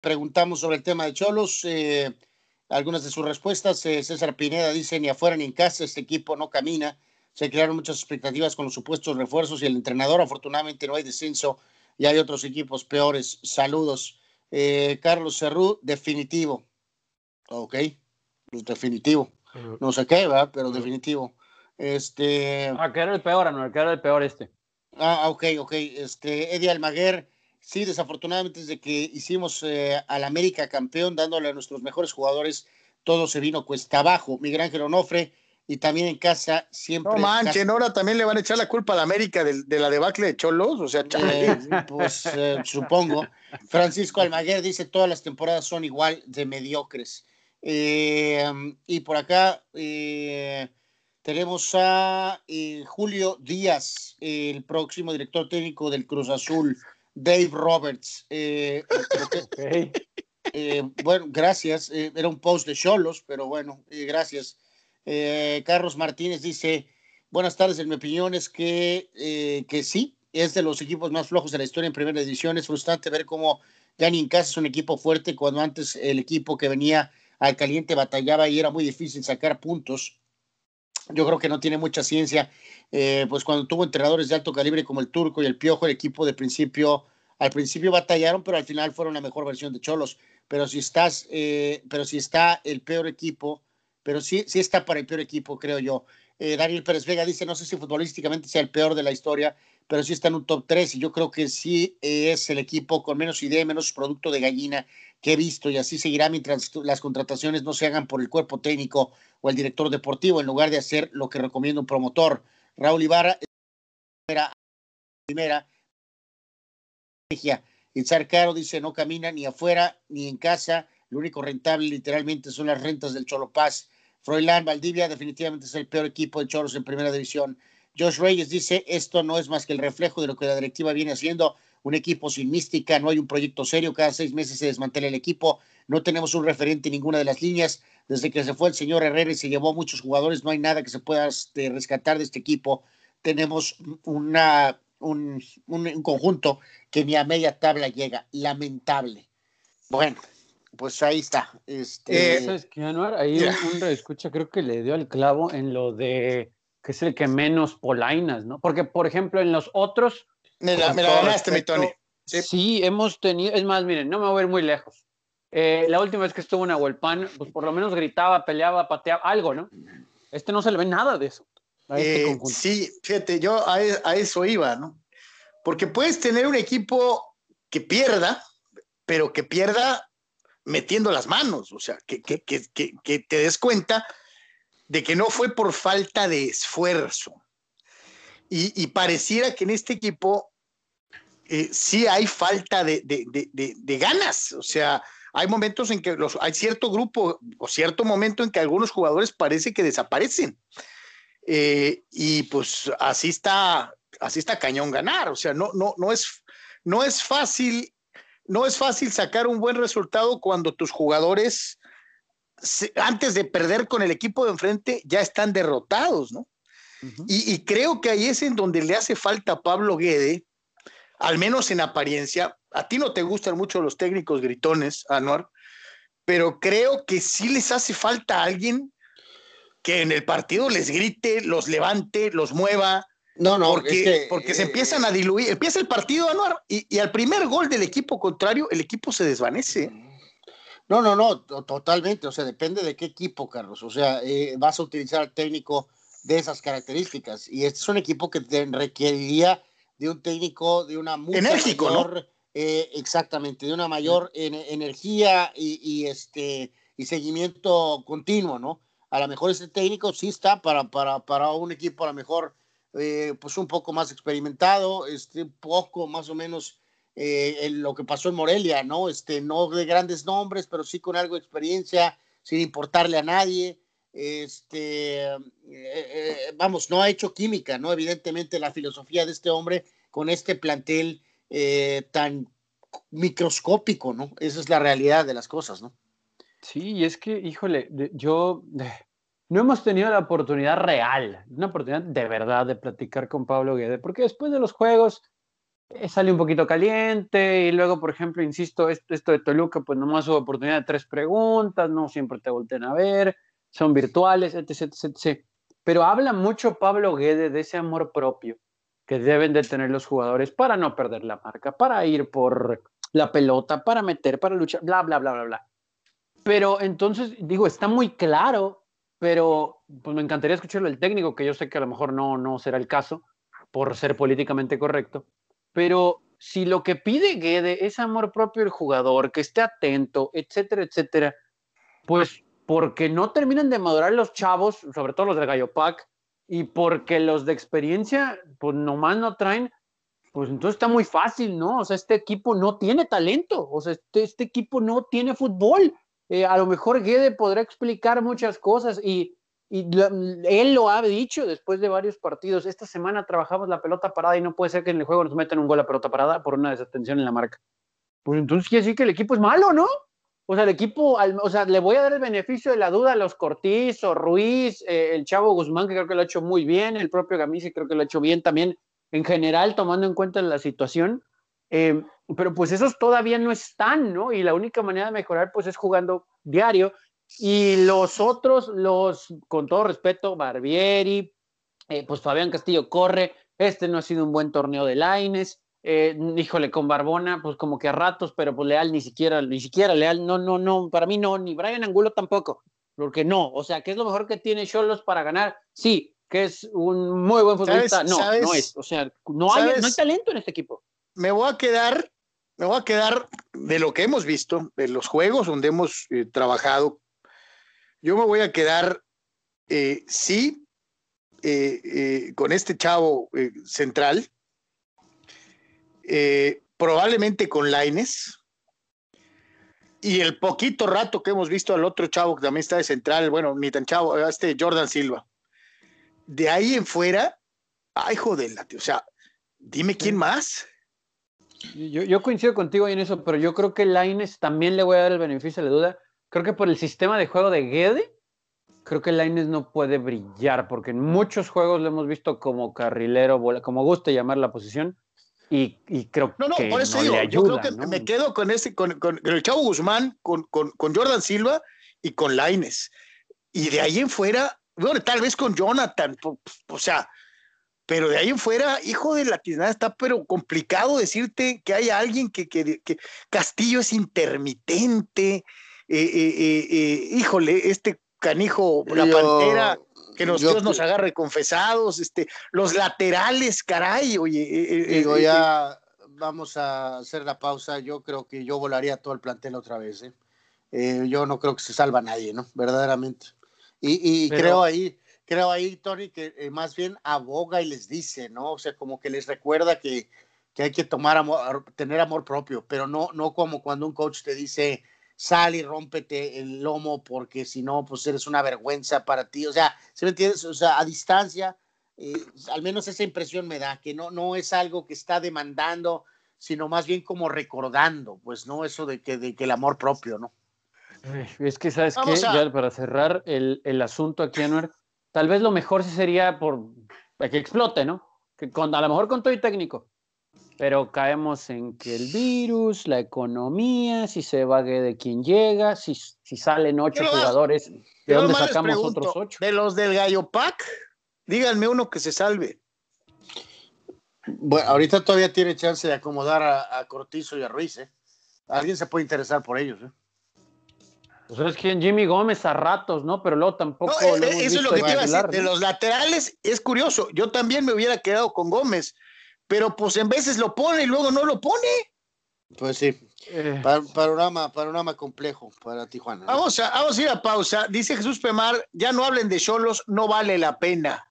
preguntamos sobre el tema de Cholos. Eh, algunas de sus respuestas. Eh, César Pineda dice: ni afuera ni en casa, este equipo no camina. Se crearon muchas expectativas con los supuestos refuerzos y el entrenador. Afortunadamente no hay descenso y hay otros equipos peores. Saludos. Eh, Carlos Cerrú, definitivo. Ok, pues definitivo. No sé qué, ¿verdad? Pero definitivo. Este. Ah, que era el peor, no, que era el peor este. Ah, ok, ok. Este, Eddie Almaguer, sí, desafortunadamente desde que hicimos eh, al América campeón, dándole a nuestros mejores jugadores, todo se vino cuesta abajo. Miguel Ángel Onofre, y también en casa siempre. No manchen, ahora también le van a echar la culpa a la América de, la debacle de Cholos, o sea, eh, pues eh, supongo. Francisco Almaguer dice: todas las temporadas son igual de mediocres. y por acá tenemos a Julio Díaz, el próximo director técnico del Cruz Azul, Dave Roberts. Eh, eh, bueno, gracias. Eh, era un post de Cholos, pero bueno, gracias. Carlos Martínez dice, buenas tardes, en mi opinión es que, que sí, es de los equipos más flojos de la historia en primera edición. Es frustrante ver cómo ya ni en casa es un equipo fuerte cuando antes el equipo que venía al caliente batallaba y era muy difícil sacar puntos yo creo que no tiene mucha ciencia. Eh, pues cuando tuvo entrenadores de alto calibre como el Turco y el Piojo, el equipo de principio, al principio batallaron, pero al final fueron la mejor versión de Cholos. Pero si estás, eh, pero si está el peor equipo, pero sí, sí está para el peor equipo, creo yo. Eh, Daniel Pérez Vega dice, no sé si futbolísticamente sea el peor de la historia, pero sí está en un top 3 y yo creo que sí es el equipo con menos idea, menos producto de gallina que he visto y así seguirá mientras las contrataciones no se hagan por el cuerpo técnico o el director deportivo en lugar de hacer lo que recomienda un promotor. Raúl Ibarra, primera, primera Itzar Caro dice no camina ni afuera ni en casa, lo único rentable literalmente son las rentas del Cholo Paz. Froilán Valdivia definitivamente es el peor equipo de Choros en primera división. Josh Reyes dice esto no es más que el reflejo de lo que la directiva viene haciendo un equipo sin mística, no hay un proyecto serio, cada seis meses se desmantela el equipo, no tenemos un referente en ninguna de las líneas, desde que se fue el señor Herrera y se llevó a muchos jugadores, no hay nada que se pueda este, rescatar de este equipo, tenemos una, un, conjunto que ni a media tabla llega, lamentable. Bueno, pues ahí está. Este... Eh, ¿Sabes qué, Anuar? Ahí un, escucha creo que le dio el clavo en lo de que es el que menos polainas, ¿no? Porque, por ejemplo, en los otros me la, ganaste, mi Tony. Sí. hemos tenido, es más, miren, no me voy a ir muy lejos. Eh, la última vez que estuvo en Aguelpan, pues por lo menos gritaba, peleaba, pateaba, algo, ¿no? Este no se le ve nada de eso. Este eh, sí, fíjate, yo a, eso iba, ¿no? Porque puedes tener un equipo que pierda, pero que pierda metiendo las manos, o sea, que, que, que, que, te des cuenta de que no fue por falta de esfuerzo. Y, pareciera que en este equipo eh, sí hay falta de, ganas. O sea, hay momentos en que los, hay cierto grupo o cierto momento en que algunos jugadores parece que desaparecen. Eh, y pues así está, así está cañón ganar. O sea, no, no, no, es, no es fácil, no es fácil sacar un buen resultado cuando tus jugadores, antes de perder con el equipo de enfrente, ya están derrotados, ¿no? y, y, creo que ahí es en donde le hace falta a Pablo Guede al menos en apariencia. A ti no te gustan mucho los técnicos gritones, Anuar, pero creo que sí les hace falta alguien que en el partido les grite, los levante, los mueva. No, no, porque, porque se empiezan a diluir. Empieza el partido, Anuar, y, al primer gol del equipo contrario, el equipo se desvanece. No, no, no, totalmente. O sea, depende de qué equipo, Carlos. O sea, eh, vas a utilizar al técnico de esas características. Y este es un equipo que te requeriría de un técnico de una mucha mayor, eh, exactamente, de una mayor energía y, este y seguimiento continuo, ¿no? A lo mejor ese técnico sí está para, para, para un equipo a lo mejor eh, pues un poco más experimentado, este, poco más o menos eh, lo que pasó en Morelia, ¿no? Este, no de grandes nombres, pero sí con algo de experiencia, sin importarle a nadie. Este, vamos, no ha hecho química, ¿no? Evidentemente la filosofía de este hombre con este plantel eh, tan microscópico, ¿no? Esa es la realidad de las cosas, ¿no? Sí, y es que, híjole, yo no hemos tenido la oportunidad real, una oportunidad de verdad de platicar con Pablo Guede, porque después de los juegos, eh, sale un poquito caliente y luego, por ejemplo, insisto, esto, de Toluca, pues nomás hubo oportunidad de tres preguntas, no siempre te voltean a ver, son virtuales, etc, etc, Pero habla mucho Pablo Guede de ese amor propio que deben de tener los jugadores para no perder la marca, para ir por la pelota, para meter, para luchar, bla, bla, bla, bla, bla. Pero entonces, digo, está muy claro, pero pues me encantaría escucharlo el técnico, que yo sé que a lo mejor no, no será el caso, por ser políticamente correcto, pero si lo que pide Guede es amor propio del jugador, que esté atento, etcétera, etcétera, pues porque no terminan de madurar los chavos, sobre todo los del Gallo Pack, y porque los de experiencia, pues nomás no traen, pues entonces está muy fácil, ¿no? O sea, este equipo no tiene talento, o sea, este, este equipo no tiene fútbol. Eh, a lo mejor Guede podrá explicar muchas cosas y y él lo ha dicho después de varios partidos. Esta semana trabajamos la pelota parada y no puede ser que en el juego nos metan un gol a pelota parada por una desatención en la marca. Pues entonces quiere decir que el equipo es malo, ¿no? O sea, el equipo, o sea, le voy a dar el beneficio de la duda a los Cortiz o Ruiz, eh, el Chavo Guzmán, que creo que lo ha hecho muy bien, el propio Gamisi creo que lo ha hecho bien también, en general, tomando en cuenta la situación. Eh, pero pues esos todavía no están, ¿no? Y la única manera de mejorar, pues es jugando diario y los otros, los, con todo respeto, Barbieri, eh, pues Fabián Castillo corre, este no ha sido un buen torneo de Laines, eh, híjole, con Barbona, pues como que a ratos, pero pues Leal ni siquiera, ni siquiera Leal, no, no, no, para mí no, ni Brian Angulo tampoco, porque no, o sea, ¿qué es lo mejor que tiene Cholos para ganar? Sí, que es un muy buen futbolista, no, no es, o sea, no hay, no hay talento en este equipo. Me voy a quedar, me voy a quedar de lo que hemos visto, de los juegos donde hemos eh, trabajado yo me voy a quedar, eh, sí, eh, eh, con este chavo central, probablemente con Laines. Y el poquito rato que hemos visto al otro chavo que también está de central, bueno, ni tan chavo, este Jordan Silva. De ahí en fuera, ay, joder, o sea, dime quién más. Yo, yo, coincido contigo en eso, pero yo creo que Laines también le voy a dar el beneficio de la duda creo que por el sistema de juego de Guede, creo que Laines no puede brillar, porque en muchos juegos lo hemos visto como carrilero, como guste llamar la posición, y, creo no, no, que por eso digo, yo creo que me quedo con ese, con, el Chavo Guzmán, con, Jordan Silva y con Laines. Y de ahí en fuera, bueno, tal vez con Jonathan, o sea, pero de ahí en fuera, hijo de la tiznada, está pero complicado decirte que hay alguien que, que, que Castillo es intermitente, híjole, este canijo, la pantera, que nos, Dios nos agarre confesados, este, los laterales, caray, oye. digo, ya vamos a hacer la pausa. Yo creo que yo volaría todo el plantel otra vez. yo no creo que se salva nadie, ¿no? Verdaderamente. Y, creo ahí, creo ahí, Tony, que más bien aboga y les dice, ¿no? O sea, como que les recuerda que, que hay que tomar amor, tener amor propio, pero no, no como cuando un coach te dice, sal y rómpete el lomo porque si no, pues eres una vergüenza para ti. O sea, ¿se me entiendes? O sea, a distancia, eh, al menos esa impresión me da, que no, no es algo que está demandando, sino más bien como recordando, pues, ¿no? Eso de que, de que el amor propio, ¿no? Es que, ¿sabes qué? Ya para cerrar el, el asunto aquí, Anuer, tal vez lo mejor sí sería por que explote, ¿no? Que con, a lo mejor con todo y técnico, pero caemos en que el virus, la economía, si se vague de quién llega, si, si salen ocho jugadores, ¿de dónde sacamos otros ocho? De los del Gallo Pack, díganme uno que se salve. Bueno, ahorita todavía tiene chance de acomodar a, Cortizo y a Ruiz, ¿eh? Alguien se puede interesar por ellos, ¿eh? Pues es que Jimmy Gómez a ratos, ¿no? Pero luego tampoco. No, eh, eso es lo que te iba a decir. De los laterales es curioso. Yo también me hubiera quedado con Gómez pero pues en veces lo pone y luego no lo pone. Pues sí, eh. panorama, panorama complejo para Tijuana. Vamos, a, vamos a ir a pausa. Dice Jesús Pemar, ya no hablen de solos, no vale la pena.